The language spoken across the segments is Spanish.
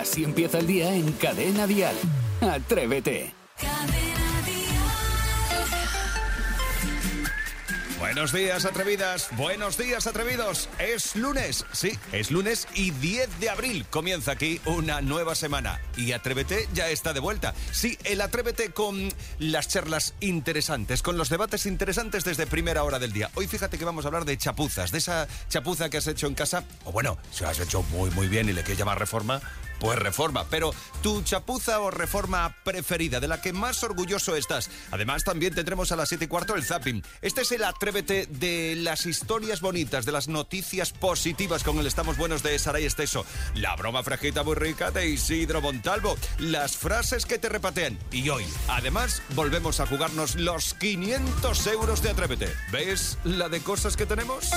Así empieza el día en Cadena Dial. Atrévete. Buenos días, atrevidas. Buenos días, atrevidos. Es lunes. Sí, es lunes y 10 de abril. Comienza aquí una nueva semana. Y Atrévete ya está de vuelta. Sí, el Atrévete con las charlas interesantes, con los debates interesantes desde primera hora del día. Hoy fíjate que vamos a hablar de chapuzas, de esa chapuza que has hecho en casa. O bueno, si lo has hecho muy, muy bien y le quieres llamar reforma, pues reforma, pero tu chapuza o reforma preferida, de la que más orgulloso estás. Además, también tendremos a las 7 y cuarto el zapping. Este es el atrévete de las historias bonitas, de las noticias positivas con el Estamos Buenos de Saray Esteso. La broma frejita muy rica de Isidro Montalvo. Las frases que te repatean. Y hoy, además, volvemos a jugarnos los 500 euros de atrévete. ¿Ves la de cosas que tenemos?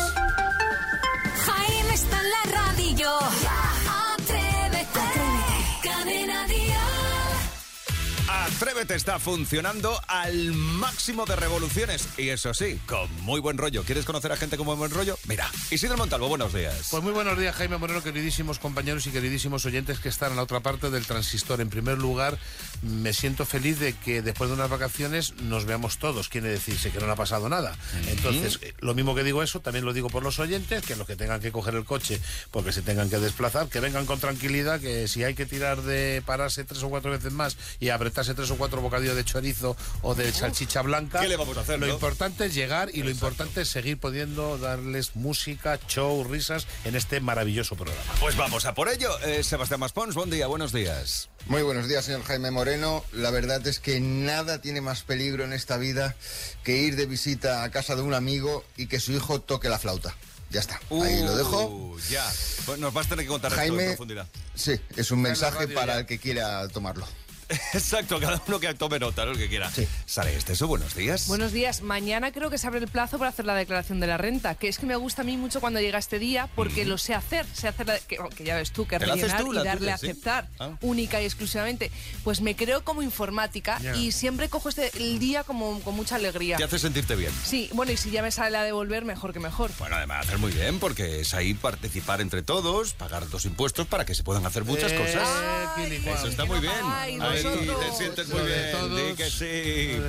Atrévete está funcionando al máximo de revoluciones. Y eso sí, con muy buen rollo. ¿Quieres conocer a gente con muy buen rollo? Mira, Isidro Montalvo, buenos días. Pues muy buenos días, Jaime Moreno, queridísimos compañeros y queridísimos oyentes que están en la otra parte del transistor. En primer lugar, me siento feliz de que después de unas vacaciones nos veamos todos. Quiere decirse que no ha pasado nada. Entonces, eh, lo mismo que digo eso, también lo digo por los oyentes, que los que tengan que coger el coche porque se tengan que desplazar, que vengan con tranquilidad, que si hay que tirar de pararse tres o cuatro veces más y apretarse tres o cuatro bocadillos de chorizo o de salchicha blanca, ¿Qué le vamos a hacer, lo no? importante es llegar y lo importante es seguir pudiendo darles música, show, risas en este maravilloso programa. Pues vamos a por ello. Eh, Sebastián Maspons, buen día, buenos días. Muy buenos días, señor Jaime Moreno. La verdad es que nada tiene más peligro en esta vida que ir de visita a casa de un amigo y que su hijo toque la flauta. Ya está, ahí lo dejo. Uh, Ya. Pues nos vas a tener que contar esto en Jaime, profundidad. sí, es un mensaje radio para ya. el que quiera tomarlo. Exacto, cada uno que tome nota, lo que quiera. Sí. Sale este, eso, buenos días. Buenos días. Mañana creo que se abre el plazo para hacer la declaración de la renta, que es que me gusta a mí mucho cuando llega este día porque lo sé hacer, sé hacer la, que, que ya ves tú, que ¿Te la rellenar tú, la y darle tuya, a sí? aceptar, Ah. única y exclusivamente. Pues me creo como informática y siempre cojo este el día como con mucha alegría. Te hace sentirte bien. Sí, bueno, y si ya me sale a devolver, mejor que mejor. Bueno, además hacer muy bien, porque es ahí participar entre todos, pagar los impuestos para que se puedan hacer muchas Eh, cosas. Quilicuao. Eso está muy bien. Ay, Te sientes muy bien. todos, di que sí.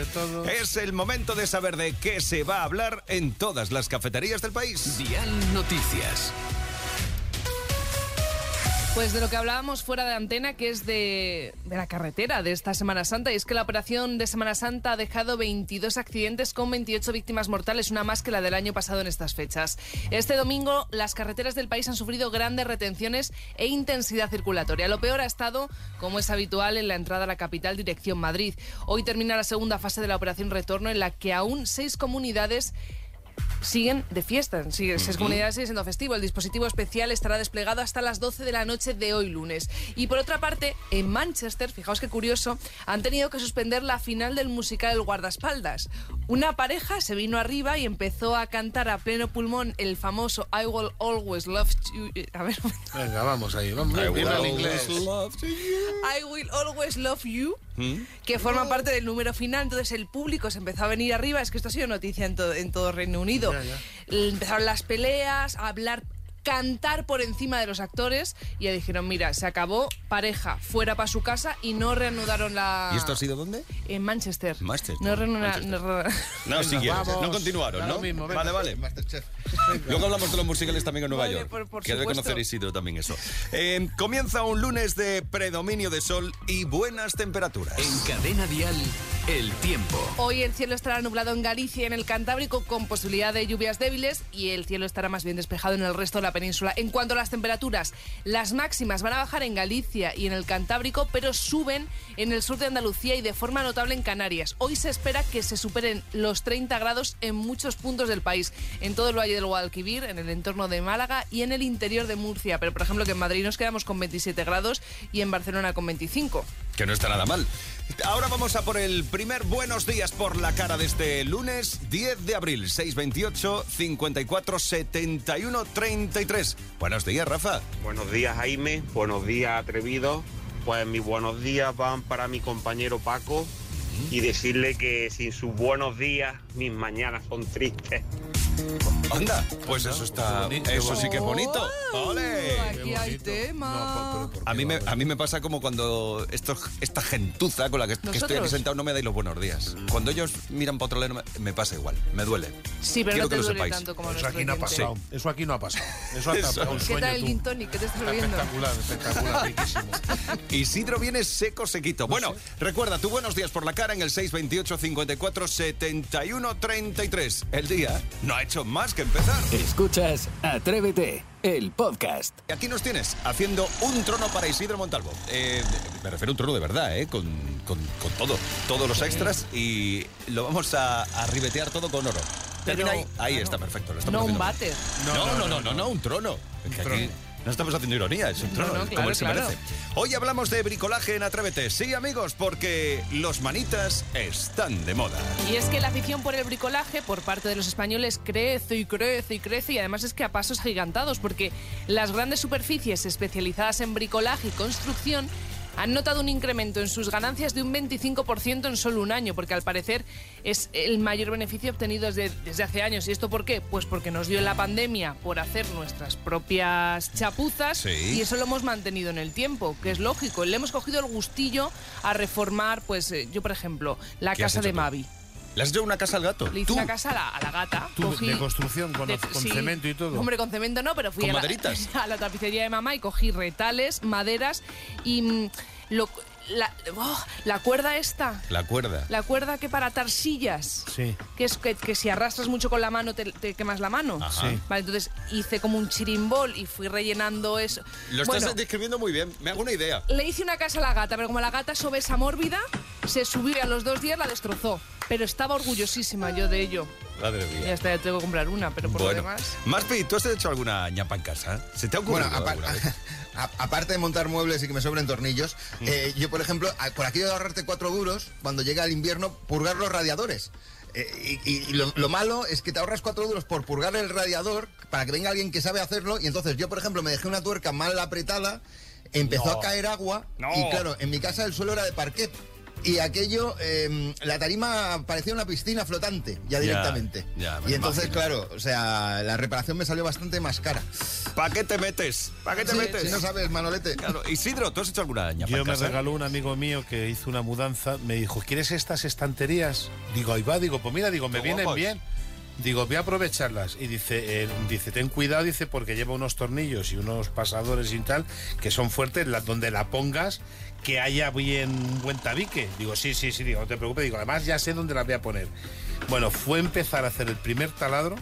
Es el momento de saber de qué se va a hablar en todas las cafeterías del país. Dial Noticias. Pues de lo que hablábamos fuera de antena, que es de, la carretera de esta Semana Santa, y es que la operación de Semana Santa ha dejado 22 accidentes con 28 víctimas mortales, una más que la del año pasado en estas fechas. Este domingo las carreteras del país han sufrido grandes retenciones e intensidad circulatoria. Lo peor ha estado, como es habitual, en la entrada a la capital dirección Madrid. Hoy termina la segunda fase de la operación Retorno, en la que aún seis comunidades siguen de fiesta. Sigue, seis comunidades sigue siendo festivo. El dispositivo especial estará desplegado hasta las 12 de la noche de hoy lunes. Y por otra parte, en Manchester, fijaos qué curioso, han tenido que suspender la final del musical El Guardaespaldas. Una pareja se vino arriba y empezó a cantar a pleno pulmón el famoso I Will Always Love You. A ver, Venga, vamos ahí, vamos. I will Viva el always inglés. love you. I Will Always Love You, que forma parte del número final. Entonces el público se empezó a venir arriba. Es que esto ha sido noticia en, todo en todo Reino Unido. Ya, ya. Empezaron las peleas, a hablar cantar por encima de los actores y ya dijeron, mira, se acabó, pareja, fuera para su casa y no reanudaron la... ¿Y esto ha sido dónde? En Manchester. Manchester, No, reanuda- Manchester. no re- No, Venga, siguieron. vamos. No continuaron, ¿no? mismo, vale, vale. Luego hablamos de los musicales también en Nueva Vale, York. por- por supuesto. conocer Isidro también eso. Eh, comienza un lunes de predominio de sol y buenas temperaturas. En Cadena Dial, el tiempo. Hoy el cielo estará nublado en Galicia y en el Cantábrico con posibilidad de lluvias débiles y el cielo estará más bien despejado en el resto de la En cuanto a las temperaturas, las máximas van a bajar en Galicia y en el Cantábrico, pero suben en el sur de Andalucía y de forma notable en Canarias. Hoy se espera que se superen los 30 grados en muchos puntos del país, en todo el Valle del Guadalquivir, en el entorno de Málaga y en el interior de Murcia. Pero por ejemplo que en Madrid nos quedamos con 27 grados y en Barcelona con 25. Que no está nada mal. Ahora vamos a por el primer buenos días por la cara de este lunes 10 de abril, 628 54 71 33. Buenos días, Rafa. Buenos días Jaime, buenos días atrevidos. Pues mis buenos días van para mi compañero Paco, y decirle que sin sus buenos días mis mañanas son tristes. Anda, pues eso está. Eso sí que es bonito. ¡Ole! Aquí hay tema. A mí, me, a mí me pasa como cuando estos, esta gentuza con la que, que estoy aquí sentado no me dais los buenos días. Cuando ellos miran para otro lado me, me pasa igual, me duele. Sí, pero Quiero no te que lo duele sepáis. tanto como Eso aquí no ha pasado. Eso aquí no ha pasado. Eso ha tapado un ¿Qué sueño tal el tú. gin tonic? ¿Qué te estás bebiendo? Espectacular, espectacular, riquísimo. Isidro viene seco, sequito. Bueno, recuerda, tu buenos días por la cara en el 628 54 71 33. El día no ha hecho más que empezar. Escuchas Atrévete, el podcast. Y aquí nos tienes, haciendo un trono para Isidro Montalvo. Eh, me refiero a un trono de verdad, ¿eh? Con, con- con todo, todos los extras y lo vamos a, a ribetear todo con oro. Termina ahí. Ahí está, perfecto. Lo No un váter. No, no, no, no, no, un trono. No estamos haciendo ironía, es un trono, no, como claro, él se claro. merece. Hoy hablamos de bricolaje en Atrévete. Sí, amigos, porque los manitas están de moda. Y es que la afición por el bricolaje por parte de los españoles crece y crece y crece y además es que a pasos gigantados porque las grandes superficies especializadas en bricolaje y construcción han notado un incremento en sus ganancias de un 25% en solo un año, porque al parecer es el mayor beneficio obtenido desde, desde hace años. ¿Y esto por qué? Pues porque nos dio la pandemia por hacer nuestras propias chapuzas Sí. y eso lo hemos mantenido en el tiempo, que es lógico. Le hemos cogido el gustillo a reformar, pues eh, yo por ejemplo, la ¿Qué has casa de tú? ¿Le has hecho una casa al gato? Le hice ¿Tú? una casa a la, a la gata. Tú, de construcción, con- con cemento y todo. Hombre, con cemento no, pero fui ¿Con a la, maderitas? a la tapicería de mamá y cogí retales, maderas y mm, lo- la, oh, la cuerda esta. La cuerda. La cuerda que para atar sillas. Sí. Que es que, que si arrastras mucho con la mano te, te quemas la mano. Ajá. Sí. Vale, entonces hice como un chirimbol y fui rellenando eso. Lo estás Bueno, describiendo muy bien. Me hago una idea. le hice una casa a la gata, pero como la gata es obesa mórbida, se subió a los dos días la destrozó. Pero estaba orgullosísima yo de ello. Madre Y mía. hasta ya tengo que comprar una, pero por Bueno, lo demás. Maspi, ¿tú has hecho alguna ñapa en casa? ¿Se te ha ocurrido Bueno, alguna vez? a- aparte de montar muebles y que me sobren tornillos, eh, yo, por ejemplo, por aquí de ahorrarte cuatro duros, cuando llega el invierno, purgar los radiadores. Eh, y y- lo, lo malo es que te ahorras cuatro duros por purgar el radiador para que venga alguien que sabe hacerlo. Y entonces yo, por ejemplo, me dejé una tuerca mal apretada, empezó a caer agua. No. Y claro, en mi casa el suelo era de parquet. Y aquello, eh, la tarima parecía una piscina flotante, ya directamente. ya, y entonces, imagino. claro, o sea, la reparación me salió bastante más cara. ¿Para qué te metes? ¿Para qué te Sí, metes? si no sabes, Manolete. Claro, Isidro, ¿tú has hecho alguna ñapa Yo me casa? regaló un amigo mío que hizo una mudanza, me dijo, ¿quieres estas estanterías? Digo, ahí va, digo, pues mira, digo, me vienen guapos. bien. Digo, voy a aprovecharlas. Y dice, eh, dice, ten cuidado, dice, porque lleva unos tornillos y unos pasadores y tal, que son fuertes, la- donde la pongas, que haya bien buen tabique. Digo, sí, sí, sí, digo, no te preocupes. Digo, además ya sé dónde las voy a poner. Bueno, fue empezar a hacer el primer taladro.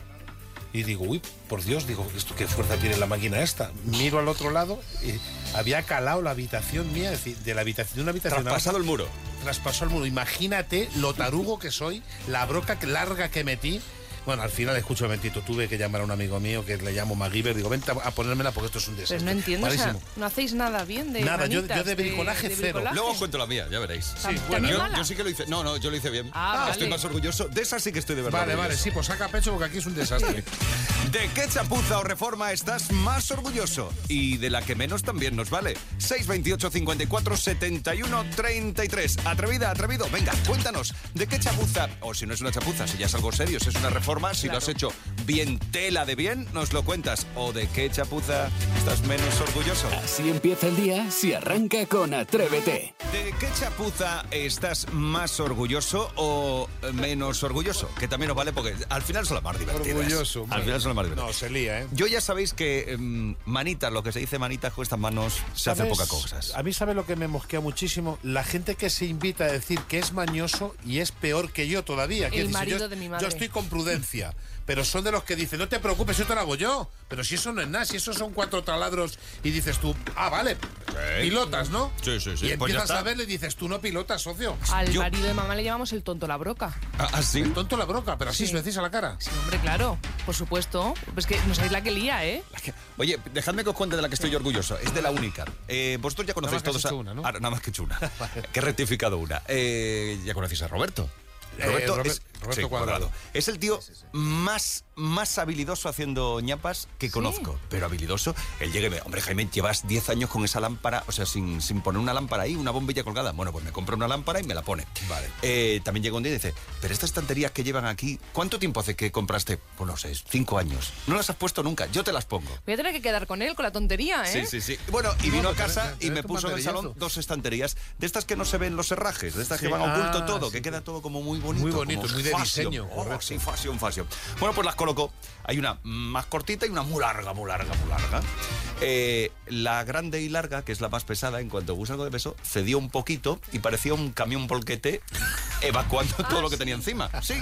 Y digo, uy, por Dios, digo, ¿esto qué fuerza tiene la máquina esta? Miro al otro lado y había calado la habitación mía, es decir, de la habitación de una habitación Traspasado el muro. traspasó el muro. Imagínate lo tarugo que soy, la broca larga que metí. Bueno, al final, escucho un momentito, tuve que llamar a un amigo mío que le llamo MacGyver. Digo, vente a a ponérmela porque esto es un desastre. Pero no entiendo, o sea, no hacéis nada bien de Nada, yo- yo de bricolaje cero. bricolaje. Luego os cuento la mía, ya veréis. Sí, ¿También Yo, yo sí que lo hice. No, no, yo lo hice bien. Ah, Estoy vale. más orgulloso. De esa sí que estoy de verdad. Vale, vale, orgulloso. sí, pues saca pecho porque aquí es un desastre. ¿De qué chapuza o reforma estás más orgulloso? Y de la que menos también nos vale. 628 54 71 33. Atrevida, atrevido. Venga, cuéntanos. ¿De qué chapuza? O si no es una chapuza, si ya es algo serio, si es una reforma, si lo has hecho bien tela de bien, nos lo cuentas. ¿O de qué chapuza estás menos orgulloso? Así empieza el día si arranca con Atrévete. ¿De qué chapuza estás más orgulloso o menos orgulloso? Que también nos vale porque al final son las más divertidas. Orgulloso. Al final son las más divertidas. No, se lía, ¿eh? Yo ya sabéis que em, manitas, lo que se dice manitas con estas manos, se hace pocas cosas. A mí sabe lo que me mosquea muchísimo, la gente que se invita a decir que es mañoso y es peor que yo todavía. El si marido yo, de mi madre. Yo estoy con prudencia, pero son de los que dicen, no te preocupes, yo te lo hago yo. Pero si eso no es nada, si eso son cuatro taladros y dices tú, ah, vale, pilotas, ¿no? Sí, sí, sí, Y pues empiezas a verle y dices, tú no pilotas, socio. Al Yo- marido de mamá le llamamos el tonto la broca. Ah, ¿ah, sí? El tonto la broca, pero así Sí. se lo decís a la cara. Sí, hombre, claro, por supuesto. Pues que no sabéis la que lía, ¿eh? Oye, dejadme que os cuente de la que estoy orgulloso. Es de la única. Eh, vosotros ya conocéis Nada más que todos a... hecho una, ¿no? Ah, nada más que he hecho una. que he rectificado una. Eh, ya conocéis a Roberto. Eh, Roberto Robert- es Roberto Sí, Cuadrado. Es el tío más, más habilidoso haciendo ñapas que conozco. Pero habilidoso. Él llega y me hombre, Jaime, llevas 10 años con esa lámpara, o sea, sin, sin poner una lámpara ahí, una bombilla colgada. Bueno, pues me compra una lámpara y me la pone. Vale. Eh, también llega un día y dice, pero estas estanterías que llevan aquí, ¿cuánto tiempo hace que compraste? Pues no sé, cinco años. No las has puesto nunca, yo te las pongo. Voy a tener que quedar con él, con la tontería, ¿eh? Sí, sí, sí. Bueno, y vino a casa y me puso en el salón dos estanterías, de estas que no se ven los herrajes, de estas que van oculto Ah, todo, sí, que queda todo como muy bonito. Muy bonito, como muy de fashion. diseño, Oh, sí, fashion, fashion. Bueno, pues las coloco. Hay una más cortita y una muy larga, muy larga, muy larga. Eh, la grande y larga, que es la más pesada, en cuanto puse algo de peso, cedió un poquito y parecía un camión volquete evacuando todo lo que tenía encima. Sí.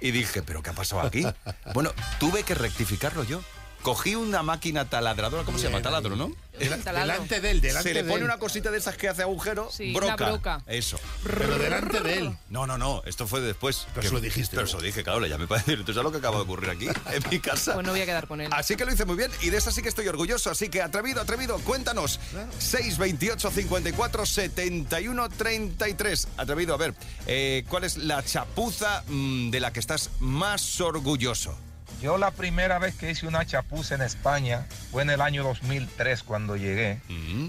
Y dije, ¿pero qué ha pasado aquí? Bueno, tuve que rectificarlo yo. Cogí una máquina taladradora, ¿cómo se llama? Taladro, ¿no? Delante de él, delante se le de pone él. una cosita de esas que hace agujero, Sí, broca. una broca. Eso. Pero delante de él. No, no, no, esto fue después. Pero se lo dijiste Pero lo dije, claro, le llamé para decir, ¿tú sabes lo que acaba de ocurrir aquí, en mi casa? Pues no voy a quedar con él. Así que lo hice muy bien y de eso sí que estoy orgulloso. Así que atrevido, atrevido, cuéntanos. 628 54 71 33. Atrevido, a ver, eh, ¿cuál es la chapuza mm, de la que estás más orgulloso? Yo la primera vez que hice una chapuza en España fue en el año 2003 cuando llegué,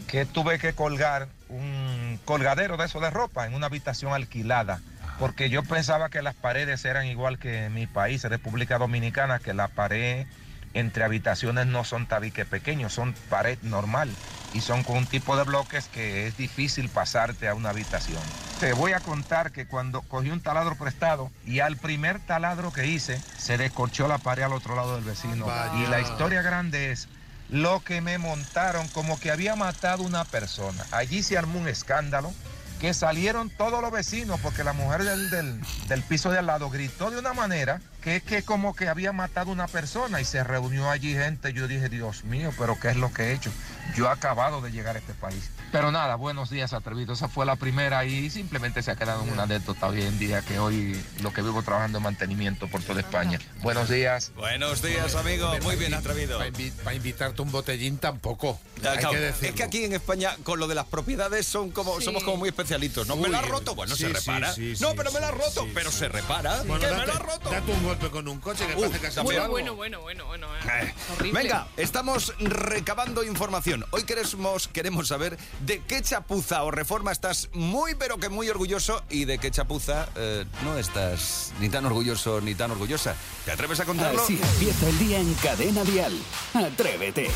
que tuve que colgar un colgadero de eso de ropa en una habitación alquilada, porque yo pensaba que las paredes eran igual que en mi país, República Dominicana, que la pared entre habitaciones no son tabiques pequeños, son pared normal y son con un tipo de bloques que es difícil pasarte a una habitación. Te voy a contar que cuando cogí un taladro prestado y al primer taladro que hice se descorchó la pared al otro lado del vecino. Vaya. Y la historia grande es lo que me montaron como que había matado una persona. Allí se armó un escándalo que salieron todos los vecinos porque la mujer del, del- piso de al lado gritó de una manera que es que como que había matado una persona y se reunió allí gente. Yo dije, Dios mío, pero ¿qué es lo que he hecho? Yo he acabado de llegar a este país. Pero nada, buenos días, atrevido. Esa fue la primera y simplemente se ha quedado en una anécdota hoy en día que hoy lo que vivo trabajando en mantenimiento por toda España. Buenos días. Buenos días, amigo. Muy bien, atrevido. Para, invi- para invitarte un botellín tampoco. Hay claro, que es que aquí en España con lo de las propiedades son como Sí. somos como muy especialitos. ¿No? Uy, ¿Me la has roto? Bueno, sí, se repara. sí, no, pero me la has sí, roto. sí, pero se repara. Bueno, que me la has roto. date un golpe con un coche que Uh, parece que has Bueno, bueno, bueno, bueno, bueno. Eh, eh. Venga, estamos recabando información. Hoy queremos, queremos saber de qué chapuza o reforma estás muy pero que muy orgulloso y de qué chapuza eh, no estás ni tan orgulloso ni tan orgullosa. ¿Te atreves a contarlo? Así empieza el día en Cadena Dial. Atrévete.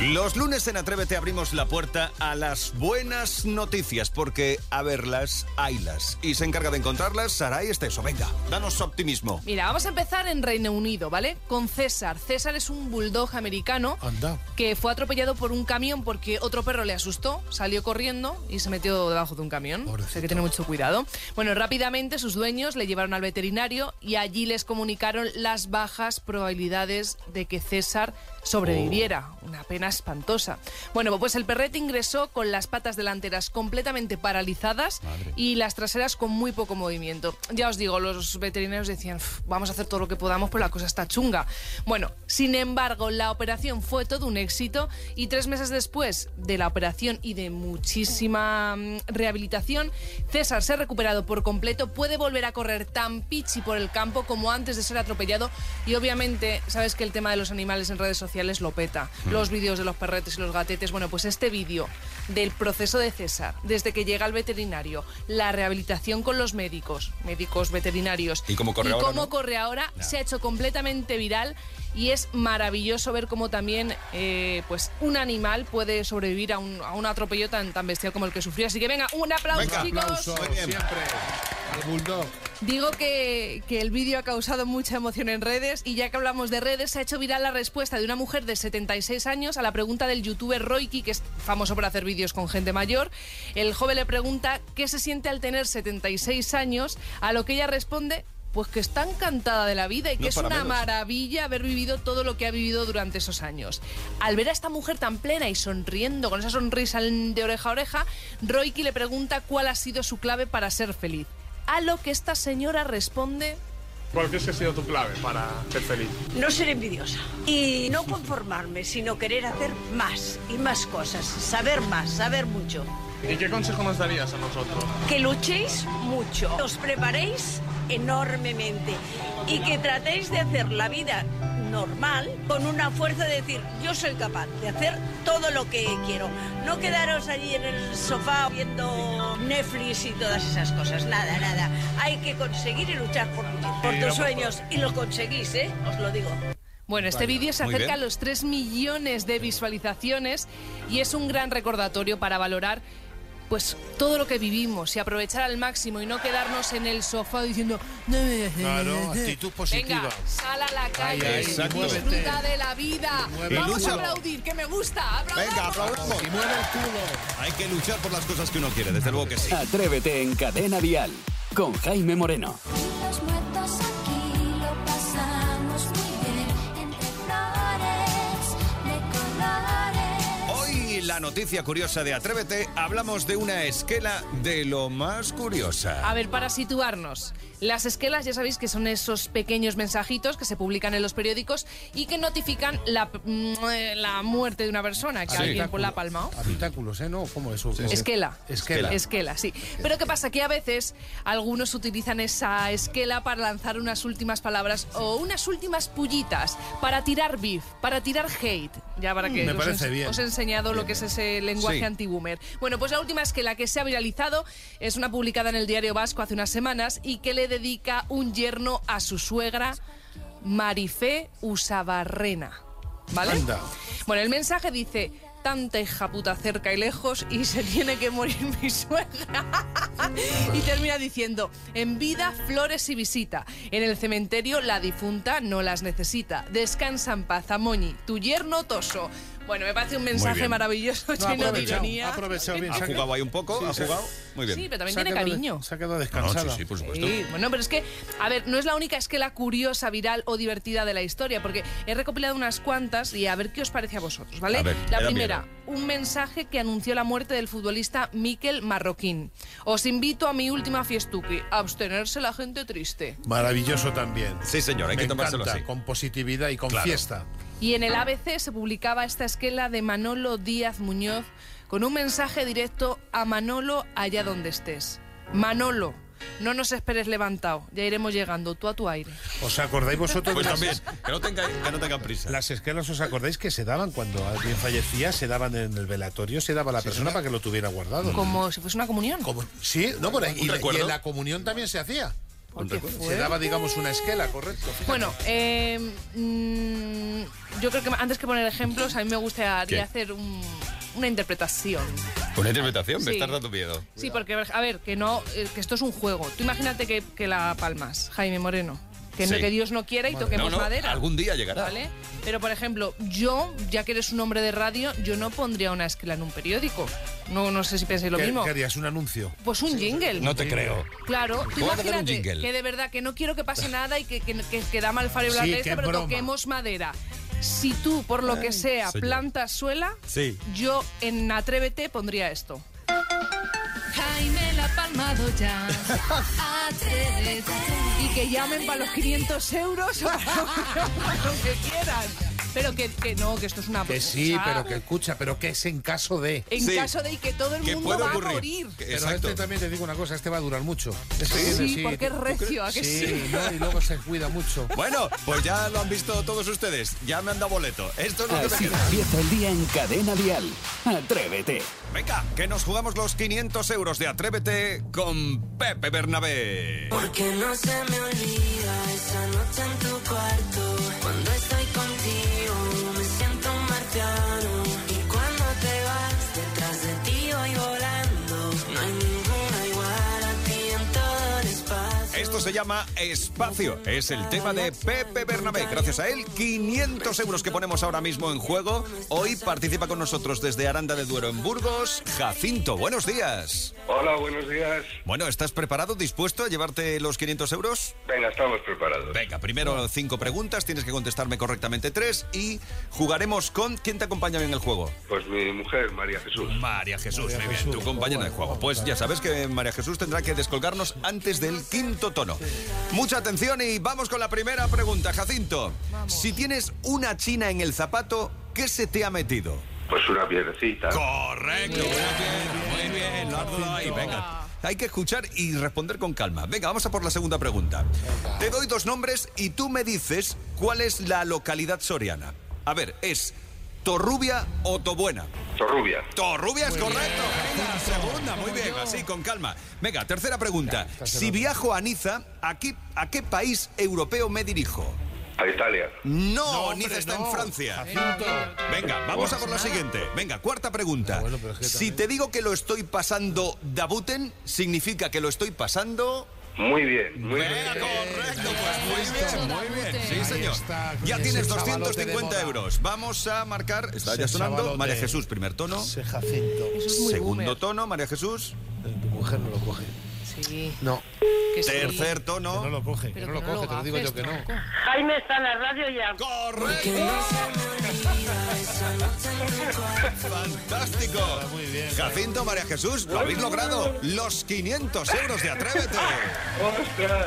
Los lunes en Atrévete abrimos la puerta a las buenas noticias, porque a verlas, haylas. Y se encarga de encontrarlas Saray Esteso. Venga, danos optimismo. Mira, vamos a empezar en Reino Unido, ¿vale? Con César. César es un bulldog americano Anda. que fue atropellado por un camión porque otro perro le asustó, salió corriendo y se metió debajo de un camión. O sea Pobrecito. que tiene mucho cuidado. Bueno, rápidamente sus dueños le llevaron al veterinario y allí les comunicaron las bajas probabilidades de que César sobreviviera. Una pena espantosa. Bueno, pues el perrete ingresó con las patas delanteras completamente paralizadas y las traseras con muy poco movimiento. Ya os digo, los veterinarios decían, "Uf, vamos a hacer todo lo que podamos, pero la cosa está chunga. Bueno, sin embargo, la operación fue todo un éxito y tres meses después de la operación y de muchísima mm, rehabilitación, César se ha recuperado por completo, puede volver a correr tan pichi por el campo como antes de ser atropellado y obviamente, sabes que el tema de los animales en redes sociales lo peta. Los de los perretes y los gatetes, bueno, pues este vídeo del proceso de César, desde que llega al veterinario, la rehabilitación con los médicos, médicos veterinarios, ¿Y cómo corre ahora, cómo no? corre ahora, se ha hecho completamente viral y es maravilloso ver cómo también eh, pues un animal puede sobrevivir a un, a un atropello tan, tan bestial como el que sufrió. Así que venga, un aplauso, Venga, chicos. Aplauso, siempre. Al bulldog. Digo que, que el vídeo ha causado mucha emoción en redes y ya que hablamos de redes, se ha hecho viral la respuesta de una mujer de 76 años a la pregunta del youtuber Roiki, que es famoso por hacer vídeos con gente mayor. El joven le pregunta qué se siente al tener 76 años, a lo que ella responde... Pues que está encantada de la vida y que No es una menos. maravilla haber vivido todo lo que ha vivido durante esos años. Al ver a esta mujer tan plena y sonriendo, con esa sonrisa de oreja a oreja, Roiki le pregunta cuál ha sido su clave para ser feliz. A lo que esta señora responde... ¿Cuál crees que ha sido tu clave para ser feliz? No ser envidiosa y no conformarme, sino querer hacer más y más cosas, saber más, saber mucho. ¿Y qué consejo nos darías a nosotros? Que luchéis mucho, os preparéis enormemente y que tratéis de hacer la vida normal con una fuerza de decir yo soy capaz de hacer todo lo que quiero. No quedaros allí en el sofá viendo Netflix y todas esas cosas. Nada, nada. Hay que conseguir y luchar por, tus sueños y lo conseguís, ¿eh? Os lo digo. Bueno, este vídeo se acerca a los 3 millones de visualizaciones y es un gran recordatorio para valorar pues todo lo que vivimos y aprovechar al máximo y no quedarnos en el sofá diciendo "No, Claro, actitud positiva. Venga, sal a la calle, disfruta de la vida. Vamos a aplaudir, que me gusta. ¡Aplaudamos! Venga, aplaudamos. Y mueve el culo. Hay que luchar por las cosas que uno quiere, desde luego que sí. Atrévete en Cadena Dial con Jaime Moreno. La noticia curiosa de Atrévete, hablamos de una esquela de lo más curiosa. A ver, para situarnos, las esquelas ya sabéis que son esos pequeños mensajitos que se publican en los periódicos y que notifican la, mm, la muerte de una persona, que Sí. alguien pues, la ha palmado. Habitáculos, ¿eh? ¿No? ¿Cómo eso? Esquela. Esquela. Esquela, sí. Pero ¿qué pasa? Que a veces algunos utilizan esa esquela para lanzar unas últimas palabras o unas últimas pullitas para tirar beef, para tirar hate. Ya para que Me os, parece he- bien. os he enseñado lo que es ese lenguaje Sí. anti-boomer. Bueno, pues la última esquela que se ha viralizado es una publicada en el Diario Vasco hace unas semanas y que le dedica un yerno a su suegra, Marifé Usabarrena. ¿Vale? Anda. Bueno, el mensaje dice, tanta hija puta cerca y lejos y se tiene que morir mi suegra. y termina diciendo, en vida flores y visita. En el cementerio la difunta no las necesita. Descansa en paz, Amoñi, tu yerno toso. Bueno, me parece un mensaje maravilloso, No, ha lleno de ironía. ha aprovechado bien. ¿Ha se ha jugado ahí un poco? Sí, ¿Ha jugado? Muy bien. Sí, pero también tiene de- cariño. Se ha quedado No, descansada. sí, sí, por supuesto. Sí, bueno, pero es que, a ver, no es la única esquela curiosa, viral o divertida de la historia, porque he recopilado unas cuantas y a ver qué os parece a vosotros, ¿vale? A ver, la primera, miedo. un mensaje que anunció la muerte del futbolista Miquel Marroquín. Os invito a mi última fiestuki, a abstenerse la gente triste. Maravilloso también. Sí, señor, hay Me que tomárselo encanta, así. con positividad y con Claro. fiesta. Y en el ABC se publicaba esta esquela de Manolo Díaz Muñoz con un mensaje directo a Manolo allá donde estés. Manolo, no nos esperes levantado, ya iremos llegando tú a tu aire. ¿Os acordáis vosotros Pues de las, también, que no, tenga, que no tengan prisa. las esquelas? ¿Os acordáis que se daban cuando alguien fallecía? Se daban en el velatorio, se daba a la persona para que lo tuviera guardado. Como si fuese una comunión. Como- sí, no, por ahí. ¿Un Y, y recuerdo? en la comunión también se hacía. Recuerdo. Se daba, digamos, una esquela, correcto. fíjate. Bueno, eh, mm, yo creo que antes que poner ejemplos, a mí me gustaría ¿Qué? hacer un- una interpretación. Una interpretación, me Sí. estás dando miedo. Sí, porque, a ver, que no, eh, que esto es un juego. Tú imagínate que, que la palmas, Jaime Moreno. Que, no, que Dios no quiera y toquemos No, no, madera. algún día llegará. ¿Vale? Pero, por ejemplo, yo, ya que eres un hombre de radio, yo no pondría una esquela en un periódico. No, no sé si pensáis lo ¿Qué, mismo. qué harías? ¿Un anuncio? Pues un jingle. No te creo. Claro, tú imagínate que de verdad que no quiero que pase nada y que, que, que, que da mal fareo la Sí, pero broma. toquemos madera. Si tú, por lo que sea, señor. plantas suela, Sí. yo en Atrévete pondría esto. Jaime la ha palmado ya. Atrévete. Y que llamen para los 500 euros o para lo que quieran. Pero que, que no, que esto es una Que sí, pero que escucha, pero que es en caso de. En Sí. caso de que todo el Que mundo va a morir. Pero Exacto. este también te digo una cosa, este va a durar mucho. Este Sí, tiene, porque es ¿tú recio, ¿a que sí? sí? ¿no? Y luego se cuida mucho. Bueno, pues ya lo han visto todos ustedes. Ya me han dado boleto. Esto es lo que me Así queda. empieza el día en Cadena Dial. Atrévete. Venga, que nos jugamos los 500 euros de Atrévete con Pepe Bernabé. Porque no se me olvida esa noche en tu cuarto. Cuando Esto se llama Espacio. Es el tema de Pepe Bernabé. Gracias a él, 500 euros que ponemos ahora mismo en juego. Hoy participa con nosotros desde Aranda de Duero en Burgos, Jacinto. Buenos días. Hola, buenos días. Bueno, ¿estás preparado, dispuesto a llevarte los 500 euros? Venga, estamos preparados. Venga, primero cinco preguntas, tienes que contestarme correctamente tres y jugaremos con... ¿Quién te acompaña en el juego? Pues mi mujer, María Jesús. María Jesús, María muy bien, Jesús, tu compañera de juego. Pues ya sabes que María Jesús tendrá que descolgarnos antes del quinto tono. Mucha atención y vamos con la primera pregunta, Jacinto. Si tienes una china en el zapato, ¿qué se te ha metido? Pues una piedrecita. Correcto, muy bien, muy bien, ahí, venga. hay que escuchar y responder con calma. Venga, vamos a por la segunda pregunta. Te doy dos nombres y tú me dices cuál es la localidad soriana. A ver, ¿es Torrubia o Tobuena? Torrubia. Torrubia es correcto. Venga, la segunda, muy bien, así, con calma. Venga, tercera pregunta. Si viajo a Niza, ¿a qué, a qué país europeo me dirijo? A Italia. No, Niza está en Francia. Venga, vamos a por la siguiente. Venga, cuarta pregunta. Si te digo que lo estoy pasando Dabuten, significa que lo estoy pasando. Muy bien, muy bien. Correcto, pues muy bien, muy bien. Sí, señor. Ya tienes 250 euros. Vamos a marcar. Está ya sonando. María Jesús, primer tono. Segundo tono, María Jesús. Tu mujer no lo coge. Sí. No. Que sí. Tercer tono. Que no lo coge, que no lo que no coge, lo te lo digo yo que no. Jaime está en la radio ya. Fantástico. Muy bien. Jacinto, María Jesús, lo habéis logrado. Los 500 euros de Atrévete. ¡Ostras!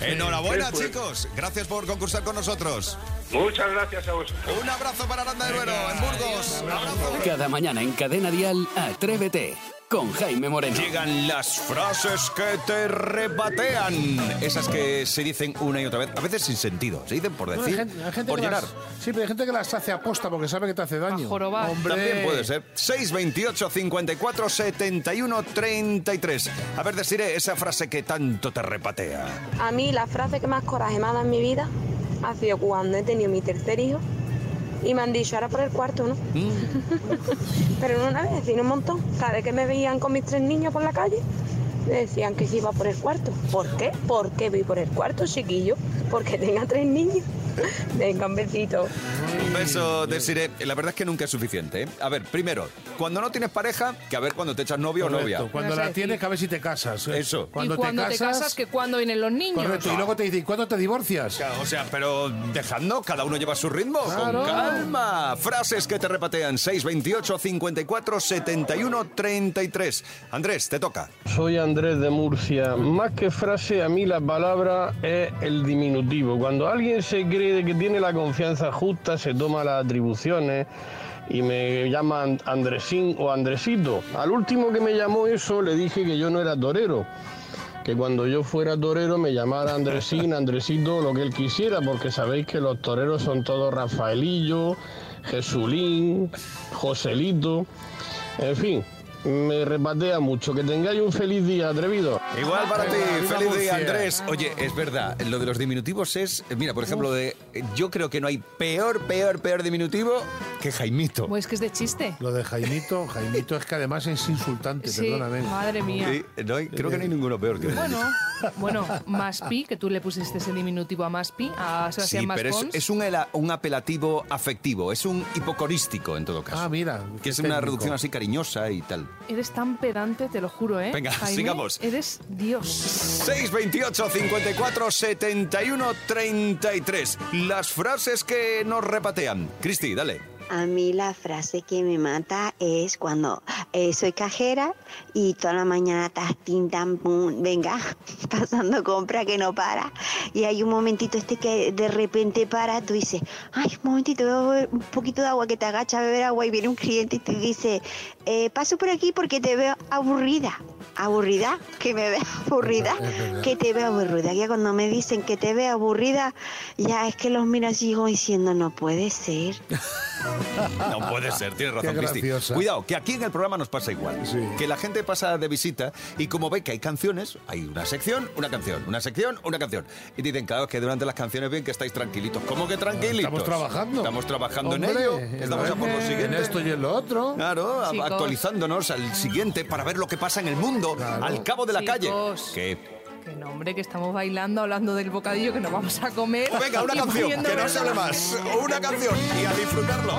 Enhorabuena, Sí, pues. chicos. Gracias por concursar con nosotros. Muchas gracias a vosotros. Un abrazo para Aranda de Duero, en Burgos. Abrazo. Cada mañana en Cadena Dial, Atrévete con Jaime Moreno. Llegan las frases que te rebatean. Esas que se dicen una y otra vez, a veces sin sentido. Se dicen por hay decir, gente, hay gente por llenar. las- sí, pero hay gente que las hace aposta porque sabe que te hace daño. Hombre. También puede ser. 628 54 71 33. A ver, deciré esa frase que tanto te repatea. A mí la frase que más coraje me ha dado en mi vida ha sido cuando he tenido mi tercer hijo y me han dicho, ahora por el cuarto, ¿no? Pero no una vez, sino un montón. Cada vez que me veían con mis tres niños por la calle, me decían que si iba por el cuarto. ¿Por qué? ¿Por qué voy por el cuarto, chiquillo? Porque tenga tres niños. Venga, un besito. Un beso, Desiree. La verdad es que nunca es suficiente. ¿eh? A ver, primero, cuando no tienes pareja, que a ver cuando te echas novio o Correcto, novia. Cuando la decir. tienes, que a ver si te casas. ¿eh? Eso. Cuando, y cuando te casas, que cuando vienen los niños. Correcto, y luego te dice, ¿y cuándo te divorcias? O sea, pero dejando, cada uno lleva su ritmo. Claro. Con calma. Frases que te repatean. 628 54 71 33. Andrés, te toca. Soy Andrés de Murcia. Más que frase, a mí la palabra es el diminutivo. Cuando alguien se cree que tiene la confianza justa, se toma las atribuciones y me llaman Andresín o Andresito. Al último que me llamó eso le dije que yo no era torero. Que cuando yo fuera torero me llamara Andresín, Andresito, lo que él quisiera, porque sabéis que los toreros son todos Rafaelillo, Jesulín, Joselito, en fin, me repatea mucho. Que tengáis un feliz día, atrevido. Igual para ti, feliz día. Andrés. Oye, es verdad, lo de los diminutivos es, mira, por ejemplo, de yo creo que no hay peor, peor, peor diminutivo que Jaimito. Pues que es de chiste. Lo de Jaimito, Jaimito es que además es insultante, Sí, perdóname. madre mía. Sí, no hay- creo que no hay ninguno peor que Bueno, bueno, Maspi, que tú le pusiste ese diminutivo a Maspi, a Sí, Sebastián pero es, es un, un apelativo afectivo, es un hipocorístico en todo caso. Ah, mira. que es una técnico. reducción así cariñosa y tal. Eres tan pedante, te lo juro, ¿eh? Venga, Jaime, sigamos. Eres Dios. 628 54 71 33. Las frases que nos repatean. Cristi, dale. A mí la frase que me mata es cuando eh, soy cajera y toda la mañana estás tin, tan, pum, venga, pasando compra que no para. Y hay un momentito este que de repente para, tú dices, ay, un momentito, beber un poquito de agua, que te agacha a beber agua y viene un cliente y te dice, eh, paso por aquí porque te veo aburrida. Aburrida, que me veo aburrida, que te veo aburrida. Ya cuando me dicen que te veo aburrida, ya es que los miro así como diciendo, no puede ser. No puede ser, tienes razón, Cristi. graciosa. Cuidado, que aquí en el programa nos pasa igual. Que la gente pasa de visita y como ve que hay canciones, hay una sección, una canción, una sección, una canción. Y dicen, claro, que durante las canciones ven que estáis tranquilitos. ¿Cómo que tranquilitos? Estamos trabajando. Estamos trabajando en ello. en Estamos a por lo en siguiente. esto y en lo otro. Claro, Chicos. actualizándonos al siguiente para ver lo que pasa en el mundo, al cabo de la calle. Que Que no, hombre, que estamos bailando, hablando del bocadillo que nos vamos a comer. Venga, una canción, que no se hable más. Una canción y a disfrutarlo.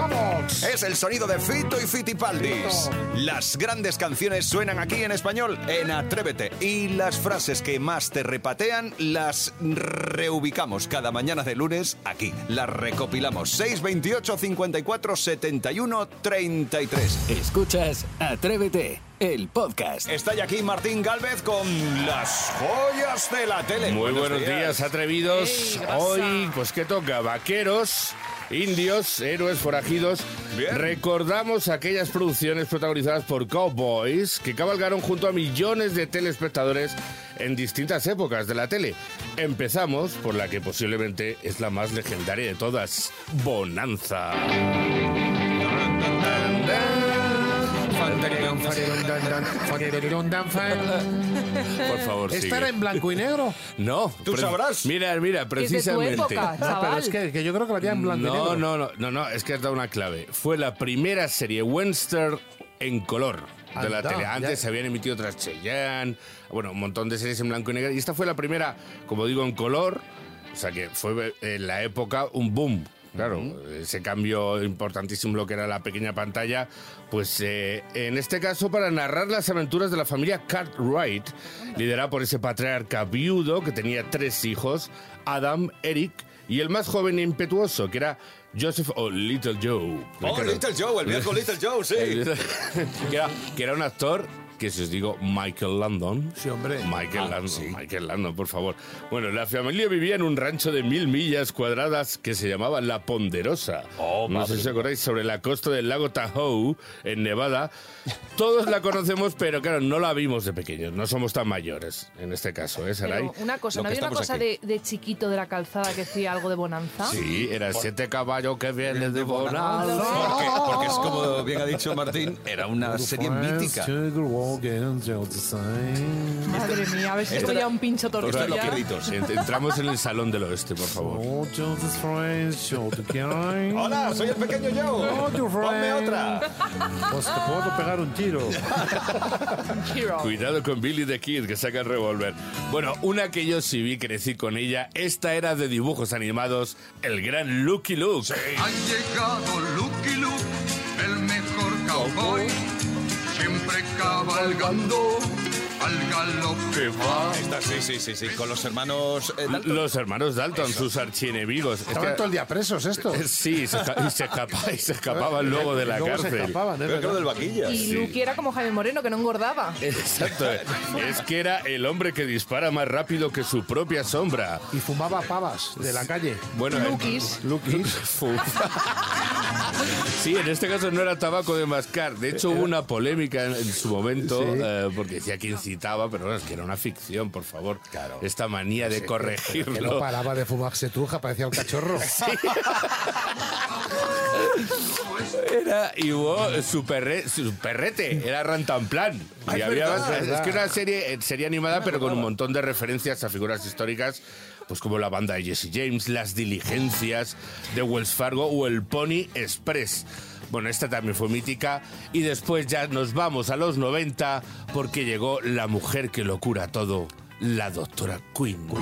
Es el sonido de Fito y Fitipaldis. Las grandes canciones suenan aquí en español en Atrévete. Y las frases que más te repatean las reubicamos cada mañana de lunes aquí. Las recopilamos. 628 54 71 33. Escuchas Atrévete el podcast. Está ya aquí Martín Galvez con las joyas de la tele. Muy buenos días, atrevidos. Hoy, pues, ¿qué toca? Vaqueros, indios, héroes forajidos. Bien. Recordamos aquellas producciones protagonizadas por cowboys que cabalgaron junto a millones de telespectadores en distintas épocas de la tele. Empezamos por la que posiblemente es la más legendaria de todas, Bonanza. Por favor, ¿Esta sigue. era en blanco y negro? No. Tú sabrás. Mira, mira, Es de tu precisamente. época, No, pero es que, que yo creo que la había en blanco y No, negro. no, no, no, no, es que has dado una clave. Fue la primera serie western en color de la tele. ya. Antes se habían emitido otras Cheyenne, bueno, un montón de series en blanco y negro. Y esta fue la primera, como digo, en color. O sea que fue en la época un boom. Claro, ese cambio importantísimo lo que era la pequeña pantalla, pues eh, en este caso para narrar las aventuras de la familia Cartwright, liderada por ese patriarca viudo que tenía tres hijos, Adam, Eric y el más joven e impetuoso, que era Joseph o Little Joe. Oh. Little Joe, el viejo Little Joe, sí. que, era, que era un actor que si os digo Michael Landon. Sí, hombre. Michael Landon, Michael Landon, por favor. Bueno, la familia vivía en un rancho de mil millas cuadradas que se llamaba La Ponderosa. no sé si os acordáis, sobre la costa del lago Tahoe, en Nevada. Todos la conocemos, pero claro, no la vimos de pequeños. No somos tan mayores, en este caso, ¿eh, Saray? Pero una cosa, ¿no había una cosa de, de chiquito de la calzada que decía algo de bonanza? Sí, era siete caballos que vienen de Bonanza. Porque, porque es como bien ha dicho Martín, era una serie mítica. Madre mía, a ver si Esto ya un pincho Esto es tortilla. los créditos. Ent- Entramos en el Salón del Oeste, por favor. Hola, soy el pequeño Joe. Ponme otra. Pues te puedo pegar un tiro. Cuidado con Billy the Kid, que saca el revólver. Bueno, una que yo sí vi, crecí con ella. Esta era de dibujos animados, el gran Lucky Luke. Ha llegado Lucky Luke, el mejor cowboy, cabalgando al galope va. Esta, sí, sí, sí, sí, con los hermanos eh, Dalton. Los hermanos Dalton, sus archienemigos. Es Estaban que- todo el día presos estos. Eh, Sí, se, y se, escapa- y se escapaban luego de la Y luego se cárcel. escapaban, ¿eh? Pero del vaquilla. Y Lucky era como Jaime Moreno, que no engordaba. Exacto. Es que era el hombre que dispara más rápido que su propia sombra. Y fumaba pavas de la calle. Bueno, Lukis. Lukis. Sí, en este caso no era tabaco de mascar. De hecho, hubo una polémica en, en su momento Sí. eh, porque decía que incitaba, pero bueno, es que era una ficción, por favor. Claro. Esta manía de Que no corregirlo. paraba de fumarse truja, parecía un cachorro. Era, y hubo su, perre- su perrete, era Rantanplan. Y había, verdad, es que era una serie, eh, serie animada, pero con un montón de referencias a figuras históricas, pues como la banda de Jesse James, las diligencias de Wells Fargo o el Pony Express. Bueno, esta también fue mítica. Y después ya nos vamos a los 90 porque llegó la mujer que lo cura todo, la doctora Quinn. Muy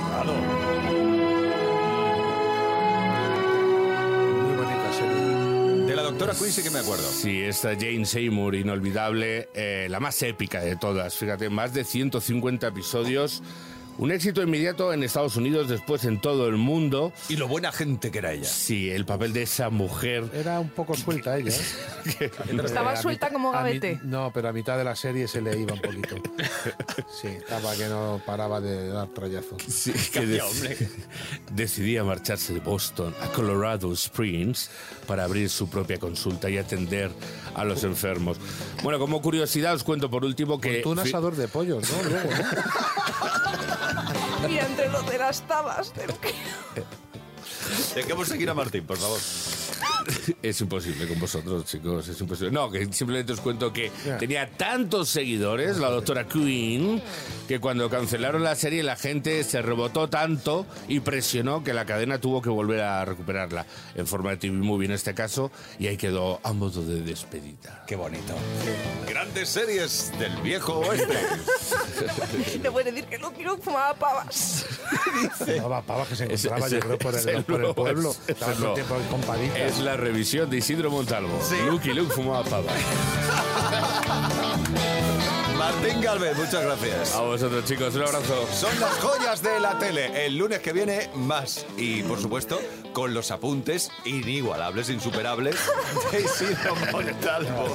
bonita serie. De la doctora Quinn sí que me acuerdo. Sí, esta Jane Seymour, inolvidable, eh, la más épica de todas. Fíjate, más de 150 episodios. Un éxito inmediato en Estados Unidos, después en todo el mundo. Y lo buena gente que era ella. Sí, el papel de esa mujer. Era un poco suelta ella. ¿eh? Estaba Eh, suelta mitad- como a mi- gavete. no, pero a mitad de la serie se le iba un poquito. Sí, estaba que no paraba de dar trayazo. Sí, que dec- decidía marcharse de Boston a Colorado Springs para abrir su propia consulta y atender a los enfermos. Bueno, como curiosidad os cuento por último que... Tú un asador de pollos, ¿no? Luego, ¿no? Y entre los de las tabas. Dejemos seguir a Martín, por favor. Es imposible con vosotros, chicos, es imposible. No, que simplemente os cuento que Ya. tenía tantos seguidores, la doctora Queen, que cuando cancelaron la serie la gente se rebotó tanto y presionó que la cadena tuvo que volver a recuperarla en forma de TV Movie en este caso, y ahí quedó a modo de despedida. Qué bonito. Grandes series del viejo oeste. Te puedes decir que Lucky Luke fumaba pavas. Fumaba pavas que se encontraba, yo ese- creo, por ese el, por el no, pueblo. Estaba todo no. el tiempo. Es la revisión de Isidro Montalvo. Lucky Luke fumaba pava. Martín Galvez, muchas gracias. A vosotros, chicos, un abrazo. Son las joyas de la tele. El lunes que viene, más. Y, por supuesto, con los apuntes inigualables, insuperables de Isidro Montalvo.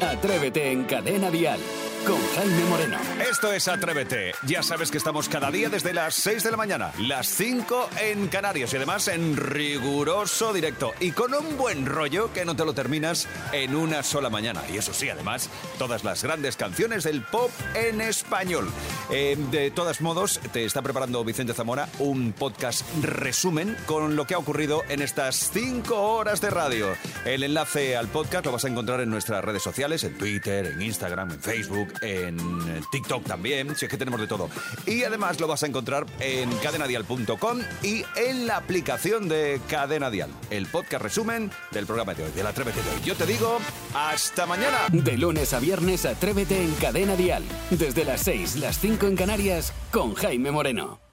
Atrévete en Cadena Dial con Jaime Moreno. Esto es Atrévete. Ya sabes que estamos cada día desde las 6 de la mañana, las 5 en Canarias y además en riguroso directo y con un buen rollo que no te lo terminas en una sola mañana. Y eso sí, además, todas las grandes canciones del pop en español. Eh, de todos modos, te está preparando Vicente Zamora un podcast resumen con lo que ha ocurrido en estas 5 horas de radio. El enlace al podcast lo vas a encontrar en nuestras redes sociales, en Twitter, en Instagram, en Facebook, en TikTok también, si es que tenemos de todo. Y además lo vas a encontrar en cadenadial.com y en la aplicación de Cadena Dial. El podcast resumen del programa de hoy, del Atrévete de hoy. Yo te digo, hasta mañana. De lunes a viernes, Atrévete en Cadena Dial. Desde las 6, las 5 en Canarias, con Jaime Moreno.